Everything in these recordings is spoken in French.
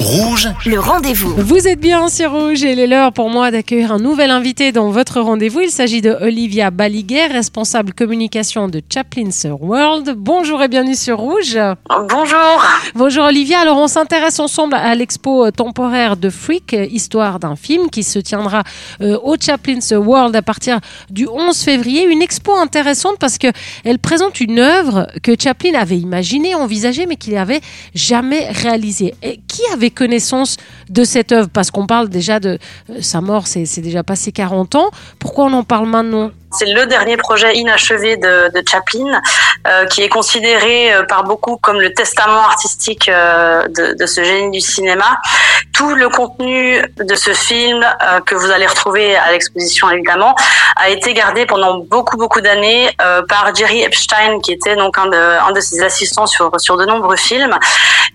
Rouge, Le rendez-vous. Vous êtes bien sur Rouge et il est l'heure pour moi d'accueillir un nouvel invité dans votre rendez-vous. Il s'agit de Olivia Baliguet, responsable communication de Chaplin's World. Bonjour et bienvenue sur Rouge. Bonjour. Bonjour Olivia. Alors on s'intéresse ensemble à l'expo temporaire de Freak, euh, histoire d'un film qui se tiendra euh, au Chaplin's World à partir du 11 février. Une expo intéressante parce que elle présente une œuvre que Chaplin avait imaginée, envisagée, mais qu'il n'avait jamais réalisée. Et qui avait connaissance de cette œuvre Parce qu'on parle déjà de euh, sa mort, c'est c'est déjà passé 40 ans. Pourquoi on en parle maintenant? C'est le dernier projet inachevé de, Chaplin, euh, qui est considéré euh, par beaucoup comme le testament artistique euh, de, ce génie du cinéma. Tout le contenu de ce film, que vous allez retrouver à l'exposition évidemment, a été gardé pendant beaucoup beaucoup d'années par Jerry Epstein, qui était donc un de, ses assistants sur, sur de nombreux films.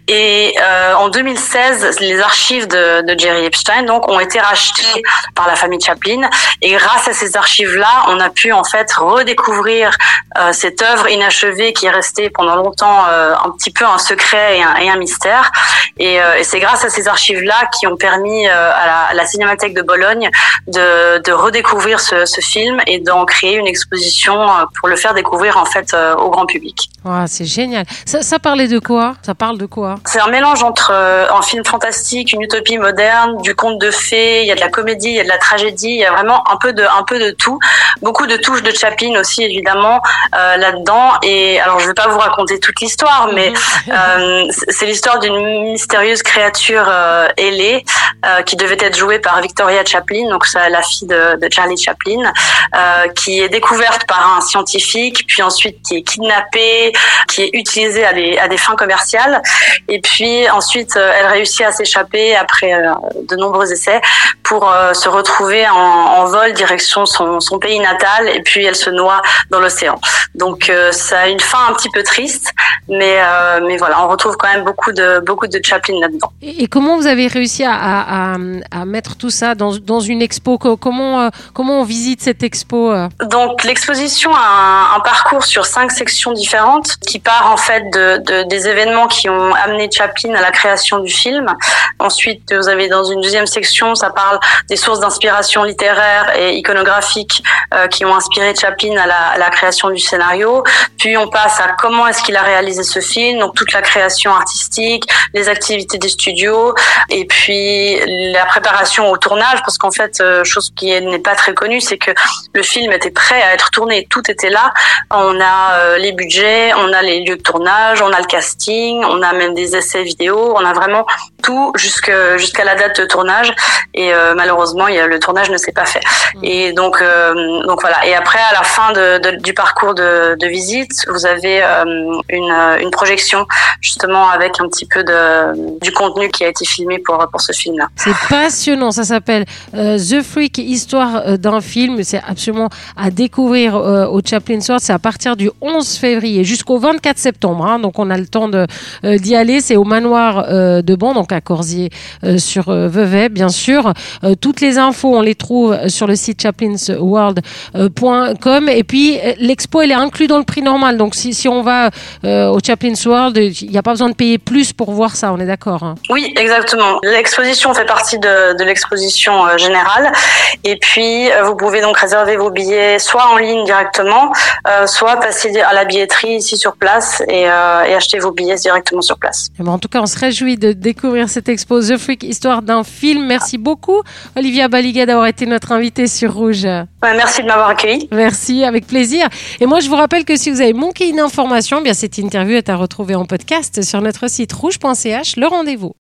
Et en 2016, les archives de, de Jerry Epstein donc ont été rachetées par la famille Chaplin. Et grâce à ces archives-là, on a pu en fait redécouvrir euh, cette œuvre inachevée qui est restée pendant longtemps euh, un petit peu un secret et un, et un mystère. Et, euh, et c'est grâce à ces archives-là qui ont permis à, la, à la Cinémathèque de Bologne de, de redécouvrir ce, ce film et d'en créer une exposition pour le faire découvrir en fait au grand public. C'est génial. Ça, ça parlait de quoi? Ça parle de quoi? C'est un mélange entre un film fantastique, une utopie moderne, du conte de fées, il y a de la comédie, il y a de la tragédie, il y a vraiment un peu de un peu de tout. Beaucoup de touches de Chaplin aussi évidemment euh, là-dedans. Et alors je vais pas vous raconter toute l'histoire mais euh, c'est- l'histoire d'une mystérieuse créature euh, ailée qui devait être jouée par Victoria Chaplin, donc c'est la fille de, de Charlie Chaplin, qui est découverte par un scientifique, puis ensuite qui est kidnappée, qui est utilisée à des, à des fins commerciales, et puis ensuite elle réussit à s'échapper après de nombreux essais pour se retrouver en, en vol direction son, son pays et puis elle se noie dans l'océan. Donc euh, ça a une fin un petit peu triste, mais euh, mais voilà, on retrouve quand même beaucoup de beaucoup de Chaplin là-dedans. Et comment vous avez réussi à, à, mettre tout ça dans, dans une expo? Co- Comment, euh, comment on visite cette expo Donc l'exposition a un, un parcours sur cinq sections différentes qui part en fait de, de- des événements qui ont amené Chaplin à la création du film. Ensuite, vous avez dans une deuxième section, ça parle des sources d'inspiration littéraire et iconographique qui ont inspiré Chaplin à la, à la création du scénario. Puis on passe à comment est-ce qu'il a réalisé ce film, donc toute la création artistique, les activités des studios, et puis la préparation au tournage, parce qu'en fait, euh, chose qui est- n'est pas très connue, c'est que le film était prêt à être tourné, tout était là. On a euh, les budgets, on a les lieux de tournage, on a le casting, on a même des essais vidéo, on a vraiment tout jusqu'à la date de tournage. Et euh, malheureusement, il y a, le tournage ne s'est pas fait. Et donc, euh, donc voilà. Et après, à la fin du parcours de, visite, vous avez euh, une, projection justement avec un petit peu du contenu qui a été filmé pour, pour ce film-là. C'est passionnant, ça s'appelle euh, The Freak, histoire euh, d'un film. C'est absolument à découvrir au Chaplin Sword. C'est à partir du 11 février jusqu'au 24 septembre. hein. donc on a le temps d'y aller. C'est au manoir de Ban, donc à Corsier sur Vevey, bien sûr. Toutes les infos, on les trouve sur le site chaplinsworld.com. Et puis euh, l'expo, elle est inclue dans le prix normal. Donc si, si on va euh, au Chaplin's World, il n'y a pas besoin de payer plus pour voir ça. On est d'accord. hein. Oui, exactement. L'exposition fait partie de, de l'exposition euh, générale. Et puis, euh, vous pouvez donc réserver vos billets soit en ligne directement, euh, soit passer à la billetterie ici sur place et, euh, et acheter vos billets directement sur place. Eh ben, en tout cas, on se réjouit de découvrir cette expo The Freak, histoire d'un film. Merci beaucoup, Olivia Baliguet, d'avoir été notre invitée sur Rouge. Ouais, merci de m'avoir accueilli. Merci, avec plaisir. Et moi, je vous rappelle que si vous avez manqué une information, eh bien cette interview est à retrouver en podcast sur notre site rouge.ch, le rendez-vous.